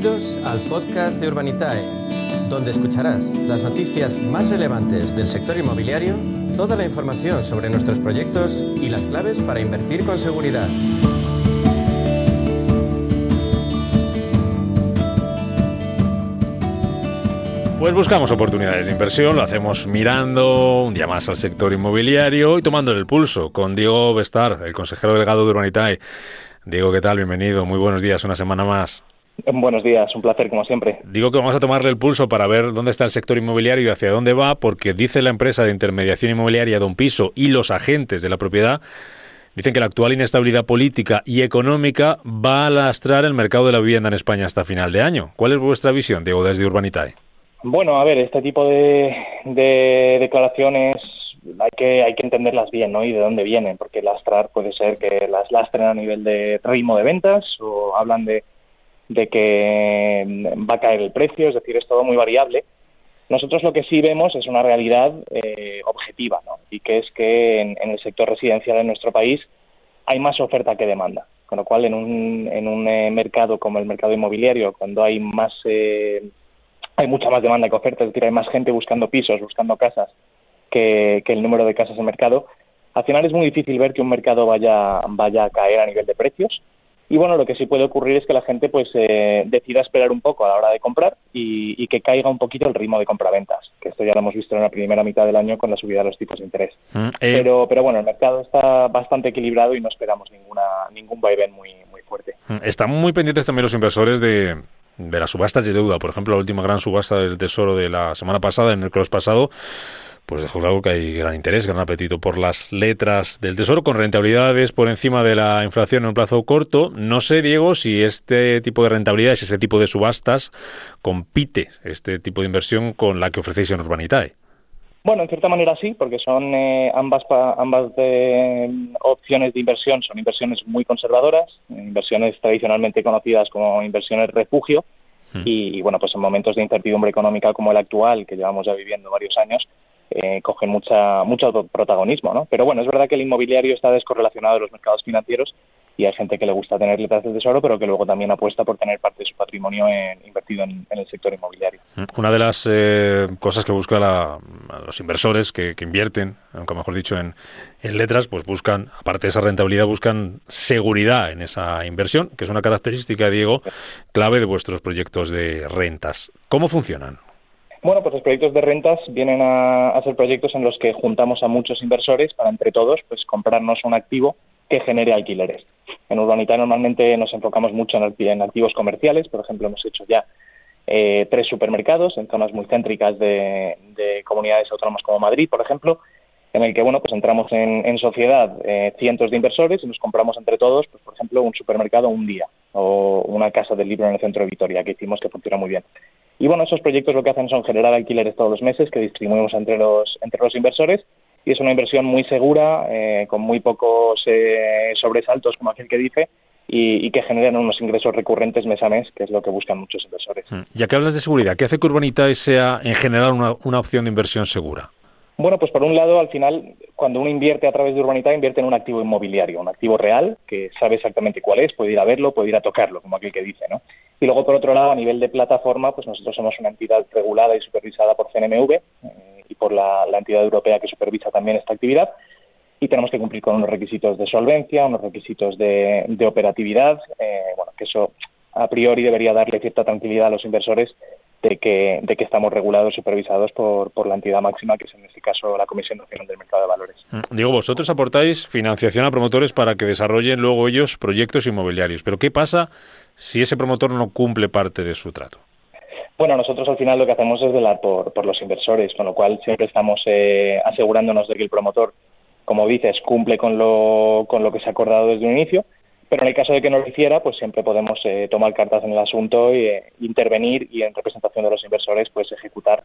Bienvenidos al podcast de Urbanitae, donde escucharás las noticias más relevantes del sector inmobiliario, toda la información sobre nuestros proyectos y las claves para invertir con seguridad. Pues buscamos oportunidades de inversión, lo hacemos mirando un día más al sector inmobiliario y tomando el pulso con Diego Bestar, el consejero delegado de Urbanitae. Diego, ¿qué tal? Bienvenido. Muy buenos días, una semana más. Buenos días, un placer como siempre. Digo que vamos a tomarle el pulso para ver dónde está el sector inmobiliario y hacia dónde va, porque dice la empresa de intermediación inmobiliaria Don Piso y los agentes de la propiedad dicen que la actual inestabilidad política y económica va a lastrar el mercado de la vivienda en España hasta final de año. ¿Cuál es vuestra visión, Diego, desde Urbanitae? Bueno, a ver, este tipo de, de declaraciones hay que, hay que entenderlas bien, ¿no? Y de dónde vienen, porque lastrar puede ser que las lastren a nivel de ritmo de ventas o hablan de, de que va a caer el precio, es decir, es todo muy variable. Nosotros lo que sí vemos es una realidad eh, objetiva, ¿no? Y que es que en, el sector residencial en nuestro país hay más oferta que demanda. Con lo cual, en un, en un eh, mercado como el mercado inmobiliario, cuando hay más, eh, hay mucha más demanda que oferta, es decir, hay más gente buscando pisos, buscando casas, que, el número de casas en mercado, al final es muy difícil ver que un mercado vaya, vaya a caer a nivel de precios. Y bueno, lo que sí puede ocurrir es que la gente pues eh, decida esperar un poco a la hora de comprar y, que caiga un poquito el ritmo de compraventas, que esto ya lo hemos visto en la primera mitad del año con la subida de los tipos de interés. Mm, eh, pero, pero bueno, el mercado está bastante equilibrado y no esperamos ninguna, ningún vaivén muy, muy fuerte. Mm, están muy pendientes también los inversores de, de las subastas de deuda. Por ejemplo, la última gran subasta del Tesoro de la semana pasada, en el cross pasado, pues dejó claro que hay gran interés, gran apetito por las letras del Tesoro, con rentabilidades por encima de la inflación en un plazo corto. No sé, Diego, si este tipo de rentabilidades, ese tipo de subastas, compite este tipo de inversión con la que ofrecéis en Urbanitae. Bueno, en cierta manera sí, porque son eh, ambas ambas de, opciones de inversión son inversiones muy conservadoras, inversiones tradicionalmente conocidas como inversiones refugio, hmm. y, y, bueno, pues en momentos de incertidumbre económica como el actual, que llevamos ya viviendo varios años, eh, cogen mucha, mucho protagonismo, ¿no? Pero bueno, es verdad que el inmobiliario está descorrelacionado de los mercados financieros y hay gente que le gusta tener letras del tesoro, pero que luego también apuesta por tener parte de su patrimonio invertido en, el sector inmobiliario. Una de las eh, cosas que buscan los inversores que, invierten, aunque mejor dicho, en, en, letras, pues buscan, aparte de esa rentabilidad, buscan seguridad en esa inversión, que es una característica, Diego, clave de vuestros proyectos de rentas. ¿Cómo funcionan? Bueno, pues los proyectos de rentas vienen a, ser proyectos en los que juntamos a muchos inversores para entre todos pues comprarnos un activo que genere alquileres. En Urbanita normalmente nos enfocamos mucho en, activos comerciales, por ejemplo hemos hecho ya eh, tres supermercados en zonas muy céntricas de, comunidades autónomas como Madrid, por ejemplo, en el que bueno pues entramos en, sociedad eh, cientos de inversores y nos compramos entre todos, pues por ejemplo un supermercado un día o una casa del libro en el centro de Vitoria que hicimos que funciona muy bien. Y bueno, esos proyectos lo que hacen son generar alquileres todos los meses que distribuimos entre los, entre los inversores y es una inversión muy segura, eh, con muy pocos eh, sobresaltos, como aquel que dice, y, que generan unos ingresos recurrentes mes a mes, que es lo que buscan muchos inversores. Hmm. Ya que hablas de seguridad, ¿qué hace que Urbanita sea en general una, una opción de inversión segura? Bueno, pues por un lado, al final, cuando uno invierte a través de Urbanita, invierte en un activo inmobiliario, un activo real, que sabe exactamente cuál es, puede ir a verlo, puede ir a tocarlo, como aquel que dice, ¿no? Y luego, por otro lado, a nivel de plataforma, pues nosotros somos una entidad regulada y supervisada por CNMV eh, y por la, entidad europea que supervisa también esta actividad, y tenemos que cumplir con unos requisitos de solvencia, unos requisitos de, operatividad, eh, bueno, que eso a priori debería darle cierta tranquilidad a los inversores de que, de que estamos regulados y supervisados por, por la entidad máxima, que es en este caso la Comisión Nacional del Mercado de Valores. Mm, digo, vosotros aportáis financiación a promotores para que desarrollen luego ellos proyectos inmobiliarios, pero ¿qué pasa si ese promotor no cumple parte de su trato? Bueno, nosotros al final lo que hacemos es velar por, por los inversores, con lo cual siempre estamos eh, asegurándonos de que el promotor, como dices, cumple con lo, con lo que se ha acordado desde un inicio pero en el caso de que no lo hiciera, pues siempre podemos eh, tomar cartas en el asunto e eh, intervenir y en representación de los inversores, pues ejecutar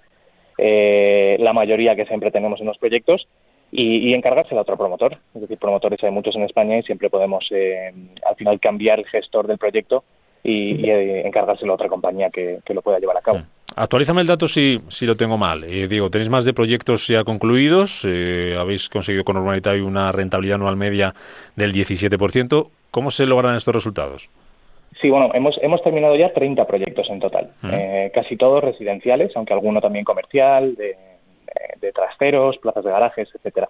eh, la mayoría que siempre tenemos en los proyectos y, y encargársela a otro promotor. Es decir, promotores hay muchos en España y siempre podemos al final cambiar el gestor del proyecto y, encargárselo a otra compañía que, lo pueda llevar a cabo. Mm. Actualízame el dato si, si lo tengo mal. digo, tenéis más de proyectos ya concluidos, habéis conseguido con Urbanitario una rentabilidad anual media del 17%. ¿Cómo se logran estos resultados? Sí, bueno, hemos, hemos terminado ya 30 proyectos en total, eh, casi todos residenciales, aunque alguno también comercial, de, de, trasteros, plazas de garajes, etcétera.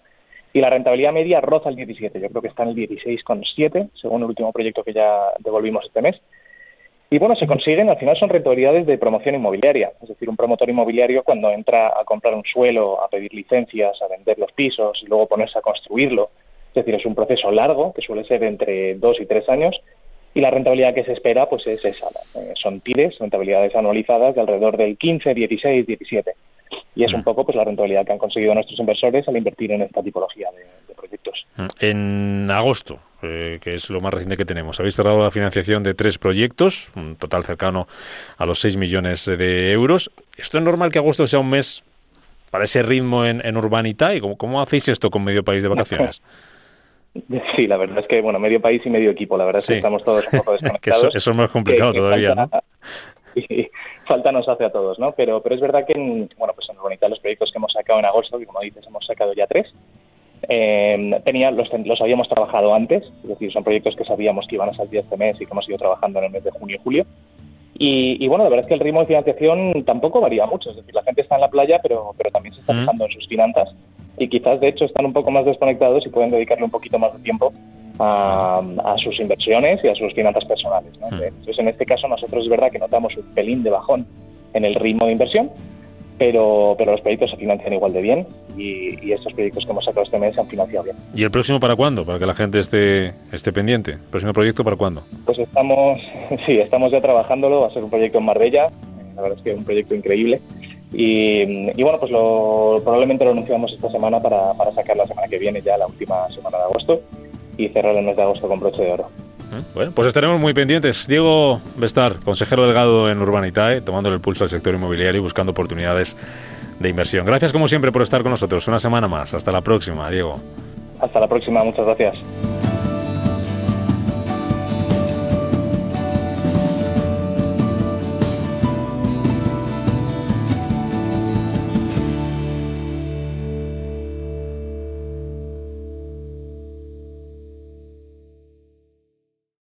Y la rentabilidad media roza el 17, yo creo que está en el 16,7, según el último proyecto que ya devolvimos este mes. Y bueno, se consiguen, al final son rentabilidades de promoción inmobiliaria, es decir, un promotor inmobiliario cuando entra a comprar un suelo, a pedir licencias, a vender los pisos y luego ponerse a construirlo, es decir, es un proceso largo que suele ser entre dos y tres años y la rentabilidad que se espera pues es esa. Eh, son TIRES, rentabilidades anualizadas de alrededor del 15, 16, 17. Y es un poco pues la rentabilidad que han conseguido nuestros inversores al invertir en esta tipología de, proyectos. En agosto, eh, que es lo más reciente que tenemos, habéis cerrado la financiación de tres proyectos, un total cercano a los 6 millones de euros. ¿Esto es normal que agosto sea un mes para ese ritmo en, en Urbanita? ¿Y cómo, cómo hacéis esto con medio país de vacaciones? Sí, la verdad es que, bueno, medio país y medio equipo, la verdad es que estamos todos un poco desconectados. eso, es más complicado todavía, ¿no? Y falta nos hace a todos, ¿no? Pero, pero es verdad que, en, bueno, pues en Urbanita los proyectos que hemos sacado en agosto, que como dices, hemos sacado ya tres, eh, tenía, los, los habíamos trabajado antes, es decir, son proyectos que sabíamos que iban a salir este mes y que hemos ido trabajando en el mes de junio y julio. Y, y, bueno, la verdad es que el ritmo de financiación tampoco varía mucho, es decir, la gente está en la playa, pero, pero también se está fijando en sus finanzas y quizás de hecho están un poco más desconectados y pueden dedicarle un poquito más de tiempo a, sus inversiones y a sus finanzas personales. ¿no? Hmm. Entonces, en este caso, nosotros es verdad que notamos un pelín de bajón en el ritmo de inversión, pero, pero los proyectos se financian igual de bien y, estos proyectos que hemos sacado este mes se han financiado bien. ¿Y el próximo para cuándo? Para que la gente esté, esté pendiente. ¿El próximo proyecto para cuándo? Pues estamos, sí, estamos ya trabajándolo. Va a ser un proyecto en Marbella. La verdad es que es un proyecto increíble. Y, bueno, pues lo, probablemente lo anunciamos esta semana para, para sacar la semana que viene, ya la última semana de agosto, y cerrar el mes de agosto con broche de oro. Bueno, pues estaremos muy pendientes. Diego Bestar, consejero delegado en Urbanitae, tomando el pulso al sector inmobiliario y buscando oportunidades de inversión. Gracias como siempre por estar con nosotros. Una semana más. Hasta la próxima, Diego. Hasta la próxima. Muchas gracias.